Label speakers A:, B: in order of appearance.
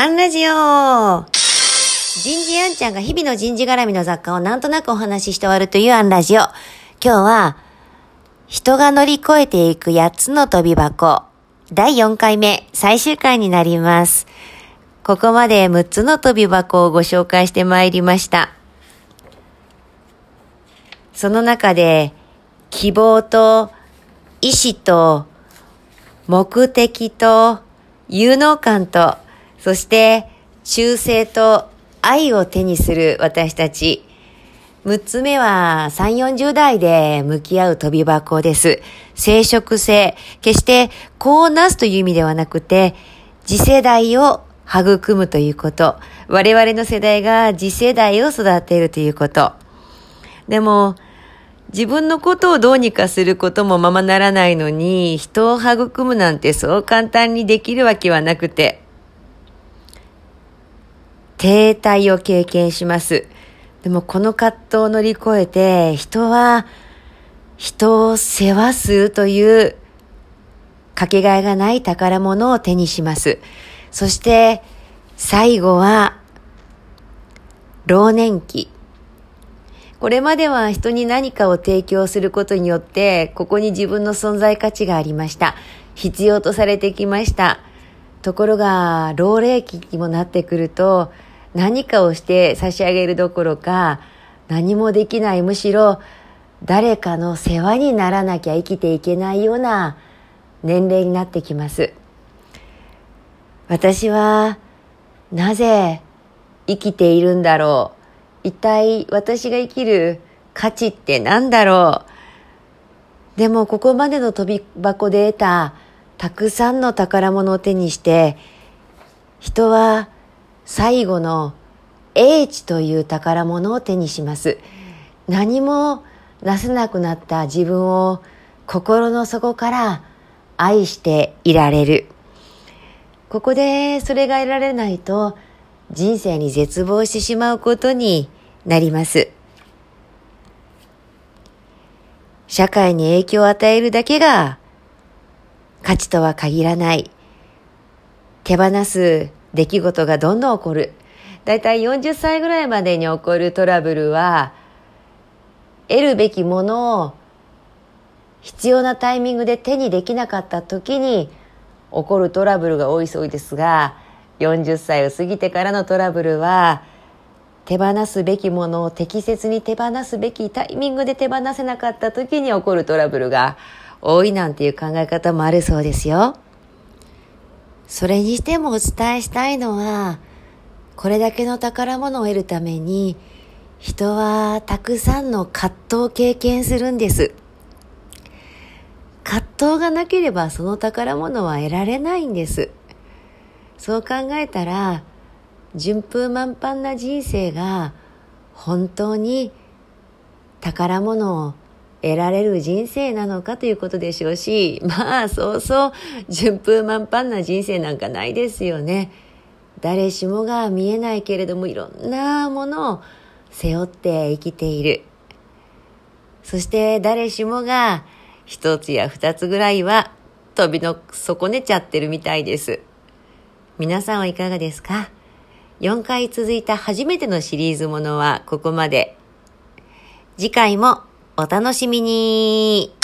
A: アンラジオ人事アンちゃんが日々の人事絡みの雑貨をなんとなくお話しして終わるというアンラジオ。今日は、人が乗り越えていく8つの飛び箱。第4回目、最終回になります。ここまで6つの飛び箱をご紹介してまいりました。その中で、希望と、意志と、目的と、有能感と、そして忠誠と愛を手にする私たち。6つ目は3、40代で向き合う飛び箱です。生殖性。決してこうなすという意味ではなくて、次世代を育むということ。我々の世代が次世代を育てるということ。でも、自分のことをどうにかすることもままならないのに、人を育むなんてそう簡単にできるわけはなくて、停滞を経験します。でもこの葛藤を乗り越えて、人は人を世話するというかけがえがない宝物を手にします。そして最後は老年期。これまでは人に何かを提供することによって、ここに自分の存在価値がありました。必要とされてきました。ところが、老齢期にもなってくると、何かをして差し上げるどころか、何もできない、むしろ、誰かの世話にならなきゃ生きていけないような年齢になってきます。私は、なぜ生きているんだろう。一体私が生きる価値って何だろうでもここまでの飛び箱で得たたくさんの宝物を手にして人は最後の英知という宝物を手にします。何もなせなくなった自分を心の底から愛していられる。ここでそれが得られないと人生に絶望してしまうことになります。社会に影響を与えるだけが価値とは限らない。手放す出来事がどんどん起こる。だいたい40歳ぐらいまでに起こるトラブルは、得るべきものを必要なタイミングで手にできなかった時に起こるトラブルが多いそうですが、40歳を過ぎてからのトラブルは、手放すべきものを適切に手放すべきタイミングで手放せなかった時に起こるトラブルが多いなんていう考え方もあるそうですよ。それにしてもお伝えしたいのは、これだけの宝物を得るために、人はたくさんの葛藤を経験するんです。葛藤がなければその宝物は得られないんです。そう考えたら、順風満帆な人生が本当に宝物を得られる人生なのかということでしょうし、まあそうそう順風満帆な人生なんかないですよね。誰しもが見えないけれどもいろんなものを背負って生きている。そして誰しもが一つや二つぐらいは飛びの損ねちゃってるみたいです。皆さんはいかがですか？4回続いた初めてのシリーズものはここまで。次回もお楽しみに。